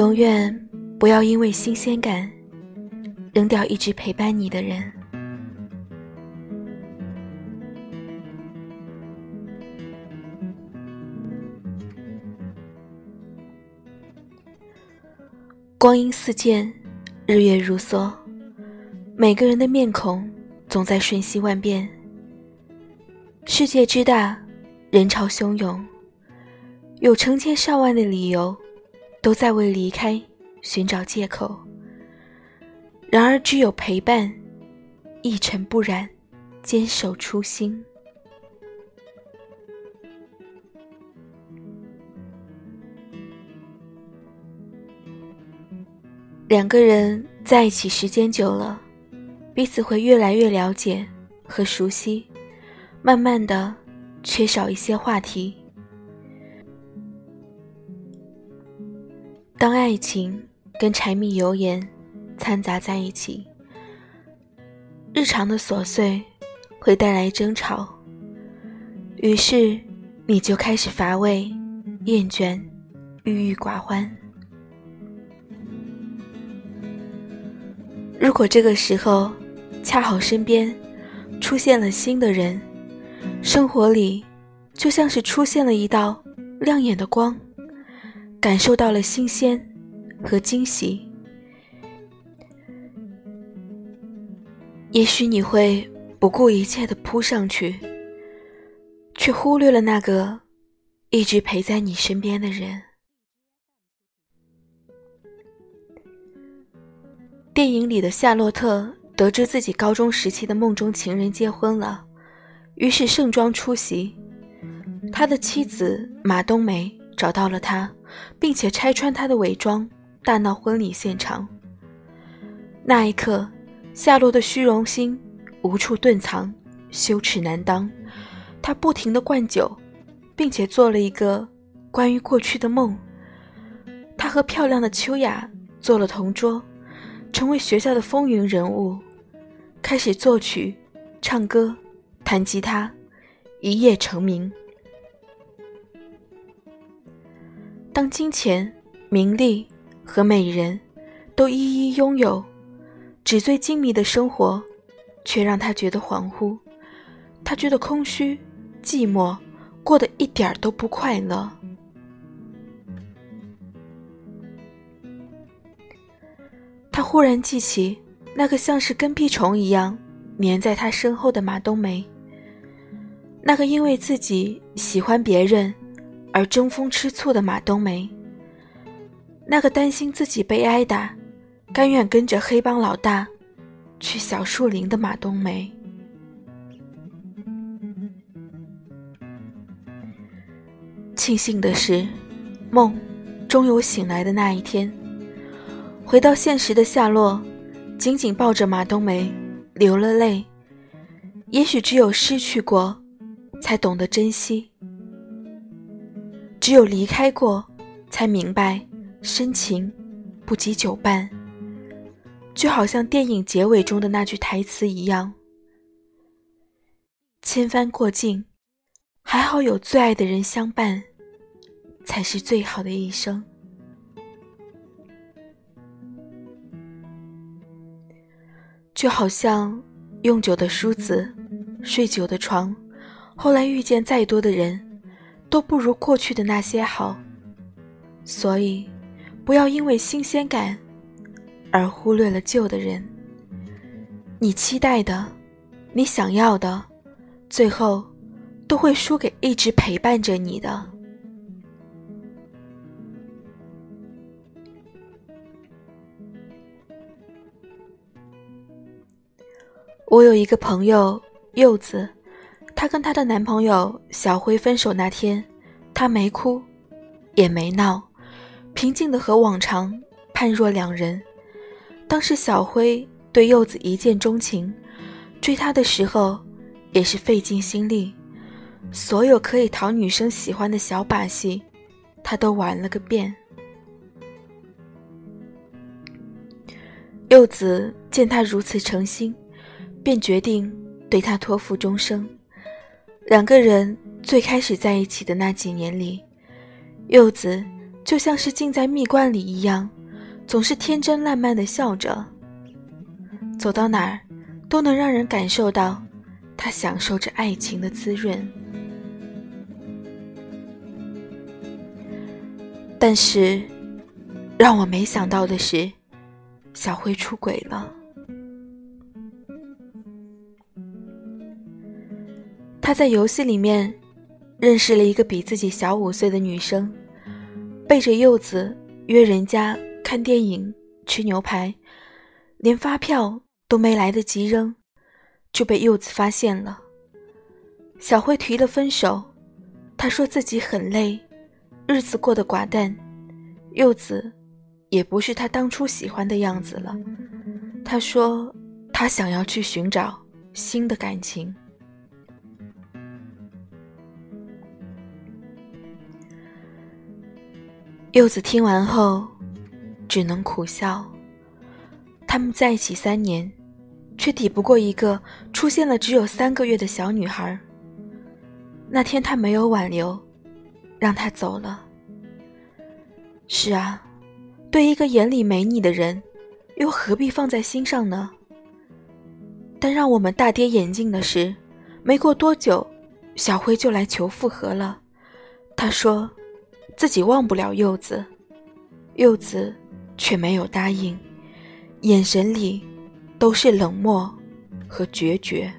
永远不要因为新鲜感扔掉一直陪伴你的人。光阴似箭，日月如梭，每个人的面孔总在瞬息万变。世界之大，人潮汹涌，有成千上万的理由，都在为离开寻找借口。然而，只有陪伴，一尘不染，坚守初心。两个人在一起时间久了，彼此会越来越了解和熟悉，慢慢的缺少一些话题。爱情跟柴米油盐掺杂在一起，日常的琐碎会带来争吵，于是你就开始乏味、厌倦、郁郁寡欢。如果这个时候恰好身边出现了新的人，生活里就像是出现了一道亮眼的光，感受到了新鲜和惊喜。也许你会不顾一切的扑上去，却忽略了那个一直陪在你身边的人。电影里的夏洛特得知自己高中时期的梦中情人结婚了，于是盛装出席。他的妻子马冬梅找到了他，并且拆穿他的伪装，大闹婚礼现场。那一刻，夏洛的虚荣心无处遁藏，羞耻难当。他不停的灌酒，并且做了一个关于过去的梦。他和漂亮的秋雅做了同桌。成为学校的风云人物，开始作曲、唱歌、弹吉他，一夜成名。当金钱、名利和美人都一一拥有，纸醉金迷的生活却让他觉得恍惚，他觉得空虚、寂寞，过得一点都不快乐。他忽然记起那个像是跟屁虫一样粘在他身后的马冬梅，那个因为自己喜欢别人而争风吃醋的马冬梅，那个担心自己被挨打，甘愿跟着黑帮老大去小树林的马冬梅。庆幸的是，梦终有醒来的那一天。回到现实的夏洛，紧紧抱着马冬梅，流了泪。也许只有失去过，才懂得珍惜；只有离开过，才明白深情不及久伴。就好像电影结尾中的那句台词一样：“千帆过尽，还好有最爱的人相伴，才是最好的一生。”就好像用久的梳子，睡久的床，后来遇见再多的人，都不如过去的那些好。所以，不要因为新鲜感而忽略了旧的人。你期待的，你想要的，最后都会输给一直陪伴着你的。我有一个朋友柚子，她跟她的男朋友小辉分手那天，她没哭，也没闹，平静的和往常判若两人。当时小辉对柚子一见钟情，追她的时候也是费尽心力，所有可以讨女生喜欢的小把戏，他都玩了个遍。柚子见他如此诚心。便决定对他托付终生。两个人最开始在一起的那几年里，柚子就像是浸在蜜罐里一样，总是天真烂漫的笑着。走到哪儿，都能让人感受到他享受着爱情的滋润。但是，让我没想到的是，小辉出轨了。他在游戏里面认识了一个比自己小五岁的女生，背着柚子约人家看电影、吃牛排，连发票都没来得及扔，就被柚子发现了。小辉提了分手，他说自己很累。日子过得寡淡，柚子也不是他当初喜欢的样子了。他说他想要去寻找新的感情。柚子听完后，只能苦笑。他们在一起三年，却抵不过一个出现了只有三个月的小女孩。那天他没有挽留。让她走了。是啊，对一个眼里没你的人，又何必放在心上呢？但让我们大跌眼镜的是，没过多久，小辉就来求复合了。他说，自己忘不了柚子，柚子却没有答应，眼神里都是冷漠和决绝。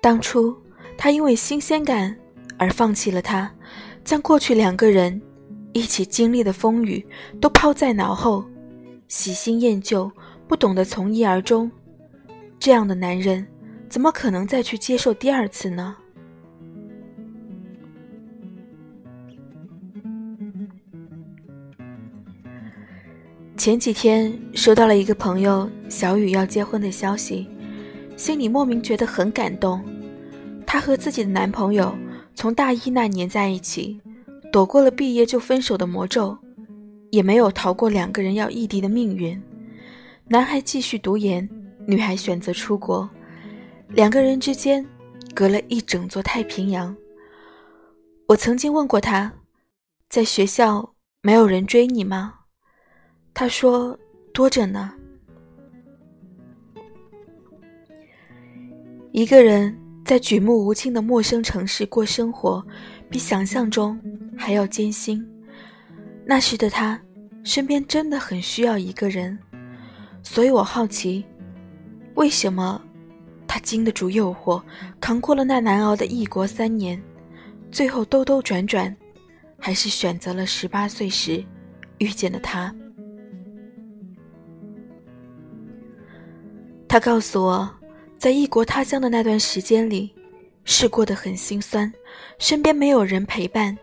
当初。他因为新鲜感而放弃了他，将过去两个人一起经历的风雨都抛在脑后，喜新厌旧，不懂得从一而终。这样的男人怎么可能再去接受第二次呢？前几天收到了一个朋友小雨要结婚的消息，心里莫名觉得很感动。她和自己的男朋友从大一那年在一起，躲过了毕业就分手的魔咒，也没有逃过两个人要异地的命运。男孩继续读研，女孩选择出国，两个人之间隔了一整座太平洋。我曾经问过他，在学校没有人追你吗？他说多着呢。一个人。在举目无亲的陌生城市过生活，比想象中还要艰辛。那时的他，身边真的很需要一个人，所以我好奇，为什么他经得住诱惑，扛过了那难熬的异国三年，最后兜兜转转，还是选择了十八岁时遇见的他。他告诉我。在异国他乡的那段时间里，是过得很心酸，身边没有人陪伴，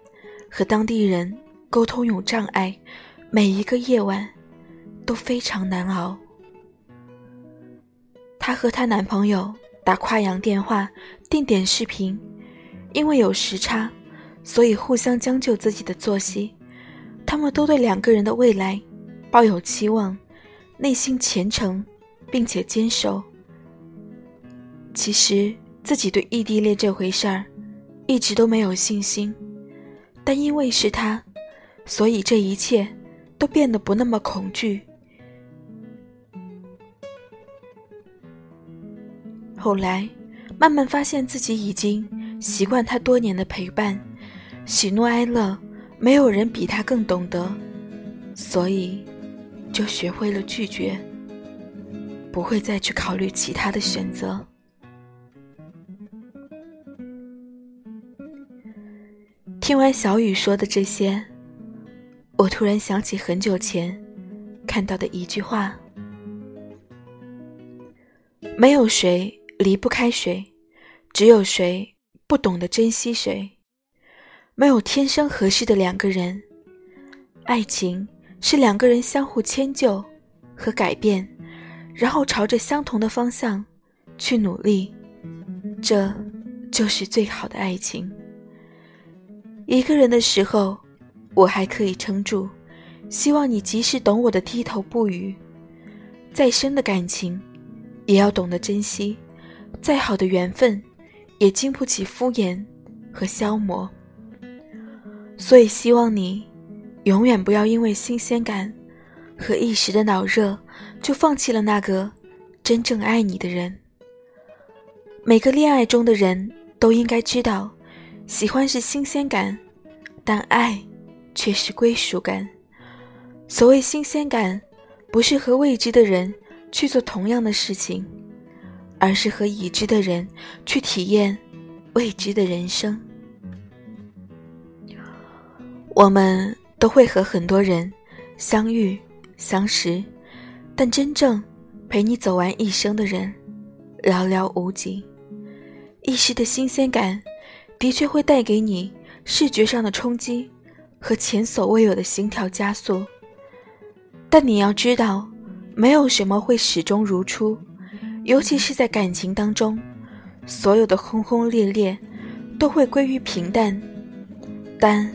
和当地人沟通有障碍，每一个夜晚都非常难熬。她和她男朋友打跨洋电话、定点视频，因为有时差，所以互相将就自己的作息。他们都对两个人的未来抱有期望，内心虔诚并且坚守。其实自己对异地恋这回事儿一直都没有信心，但因为是他，所以这一切都变得不那么恐惧。后来慢慢发现自己已经习惯他多年的陪伴，喜怒哀乐没有人比他更懂得，所以就学会了拒绝，不会再去考虑其他的选择。听完小雨说的这些，我突然想起很久前看到的一句话：“没有谁离不开谁，只有谁不懂得珍惜谁。没有天生合适的两个人，爱情是两个人相互迁就和改变，然后朝着相同的方向去努力，这就是最好的爱情。”一个人的时候，我还可以撑住。希望你及时懂我的低头不语。再深的感情，也要懂得珍惜；再好的缘分，也经不起敷衍和消磨。所以希望你永远不要因为新鲜感和一时的脑热，就放弃了那个真正爱你的人。每个恋爱中的人都应该知道，喜欢是新鲜感，但爱却是归属感。所谓新鲜感，不是和未知的人去做同样的事情，而是和已知的人去体验未知的人生。我们都会和很多人相遇、相识，但真正陪你走完一生的人，寥寥无几。一时的新鲜感，的确会带给你视觉上的冲击和前所未有的心跳加速。但你要知道，没有什么会始终如初，尤其是在感情当中，所有的轰轰烈烈都会归于平淡。但，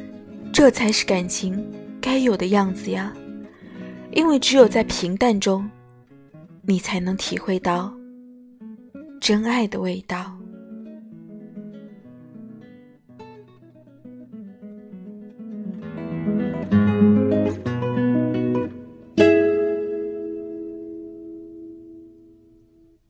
这才是感情该有的样子呀！因为只有在平淡中，你才能体会到真爱的味道。